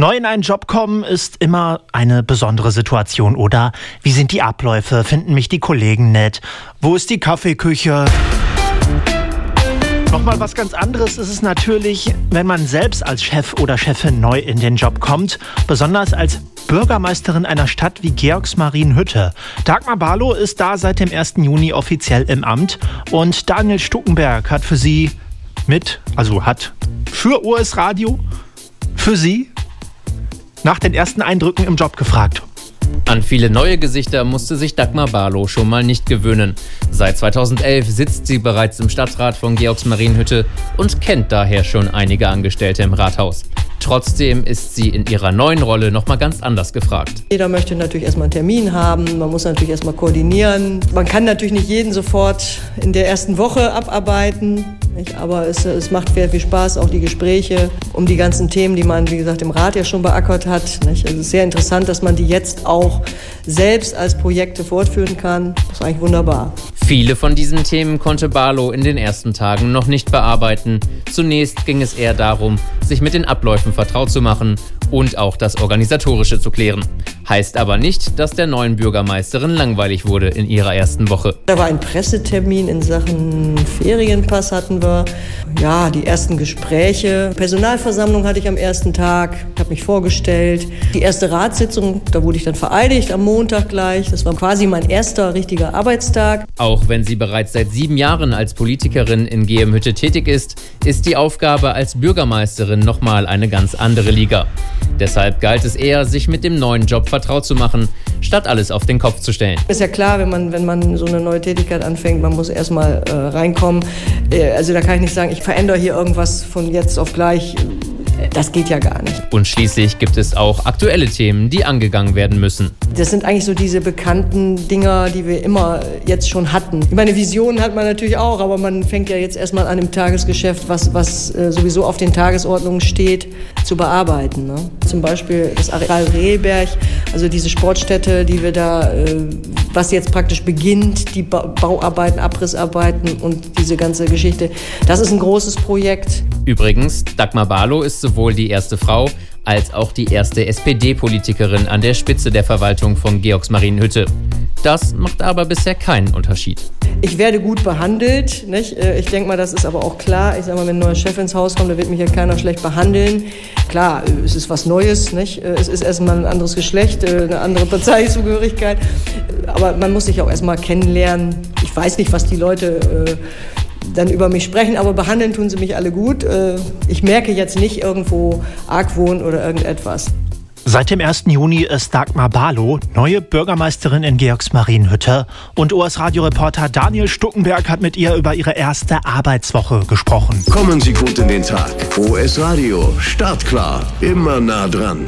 Neu in einen Job kommen ist immer eine besondere Situation, oder? Wie sind die Abläufe? Finden mich die Kollegen nett? Wo ist die Kaffeeküche? Nochmal was ganz anderes ist es natürlich, wenn man selbst als Chef oder Chefin neu in den Job kommt, besonders als Bürgermeisterin einer Stadt wie Georgsmarienhütte. Dagmar Barlow ist da seit dem 1. Juni offiziell im Amt und Daniel Stuckenberg hat für sie mit, also hat für US Radio, für sie nach den ersten Eindrücken im Job gefragt. An viele neue Gesichter musste sich Dagmar Barlow schon mal nicht gewöhnen. Seit 2011 sitzt sie bereits im Stadtrat von Georgsmarienhütte und kennt daher schon einige Angestellte im Rathaus. Trotzdem ist sie in ihrer neuen Rolle nochmal ganz anders gefragt. Jeder möchte natürlich erstmal einen Termin haben, man muss natürlich erstmal koordinieren. Man kann natürlich nicht jeden sofort in der ersten Woche abarbeiten. Aber es, es macht sehr viel Spaß, auch die Gespräche um die ganzen Themen, die man, wie gesagt, im Rat ja schon beackert hat. Nicht? Also es ist sehr interessant, dass man die jetzt auch selbst als Projekte fortführen kann. Das ist eigentlich wunderbar. Viele von diesen Themen konnte Barlow in den ersten Tagen noch nicht bearbeiten. Zunächst ging es eher darum, sich mit den Abläufen vertraut zu machen und auch das Organisatorische zu klären. Heißt aber nicht, dass der neuen Bürgermeisterin langweilig wurde in ihrer ersten Woche. Da war ein Pressetermin in Sachen Ferienpass hatten wir. Ja, die ersten Gespräche. Personalversammlung hatte ich am ersten Tag, habe mich vorgestellt. Die erste Ratssitzung, da wurde ich dann vereidigt am Montag gleich. Das war quasi mein erster richtiger Arbeitstag. Auch wenn sie bereits seit sieben Jahren als Politikerin in Gehemhütte tätig ist, ist die Aufgabe als Bürgermeisterin nochmal eine ganz andere Liga. Deshalb galt es eher, sich mit dem neuen Job vertraut zu machen, statt alles auf den Kopf zu stellen. Ist ja klar, wenn man, wenn man so eine neue Tätigkeit anfängt, man muss erstmal äh, reinkommen. Äh, also da kann ich nicht sagen, ich verändere hier irgendwas von jetzt auf gleich. Das geht ja gar nicht. Und schließlich gibt es auch aktuelle Themen, die angegangen werden müssen. Das sind eigentlich so diese bekannten Dinger, die wir immer jetzt schon hatten. Ich meine, Visionen hat man natürlich auch, aber man fängt ja jetzt erstmal an im Tagesgeschäft, was, was äh, sowieso auf den Tagesordnungen steht, zu bearbeiten. Ne? Zum Beispiel das Areal Rehberg, also diese Sportstätte, die wir da, äh, was jetzt praktisch beginnt, die ba Bauarbeiten, Abrissarbeiten und diese ganze Geschichte. Das ist ein großes Projekt. Übrigens, Dagmar Barlow ist sowohl die erste Frau als auch die erste SPD-Politikerin an der Spitze der Verwaltung von Georgsmarienhütte. Das macht aber bisher keinen Unterschied. Ich werde gut behandelt. Nicht? Äh, ich denke mal, das ist aber auch klar. Ich sage mal, wenn ein neuer Chef ins Haus kommt, da wird mich ja keiner schlecht behandeln. Klar, äh, es ist was Neues. Nicht? Äh, es ist erstmal ein anderes Geschlecht, eine andere Parteizugehörigkeit. Aber man muss sich auch erstmal kennenlernen. Ich weiß nicht, was die Leute dann über mich sprechen, aber behandeln tun sie mich alle gut. Ich merke jetzt nicht irgendwo Argwohn oder irgendetwas. Seit dem 1. Juni ist Dagmar Barlow neue Bürgermeisterin in Georgsmarienhütte und OS-Radio-Reporter Daniel Stuckenberg hat mit ihr über ihre erste Arbeitswoche gesprochen. Kommen Sie gut in den Tag. OS Radio, startklar, immer nah dran.